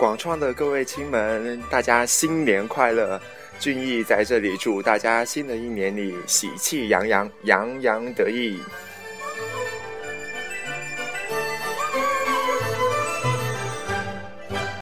广创的各位亲们大家新年快乐！俊逸在这里祝大家新的一年里喜气洋洋洋洋得意。